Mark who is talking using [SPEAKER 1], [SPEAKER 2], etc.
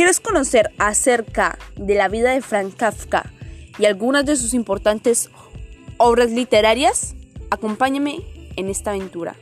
[SPEAKER 1] ¿Quieres conocer acerca de la vida de Frank Kafka y algunas de sus importantes obras literarias? Acompáñame en esta aventura.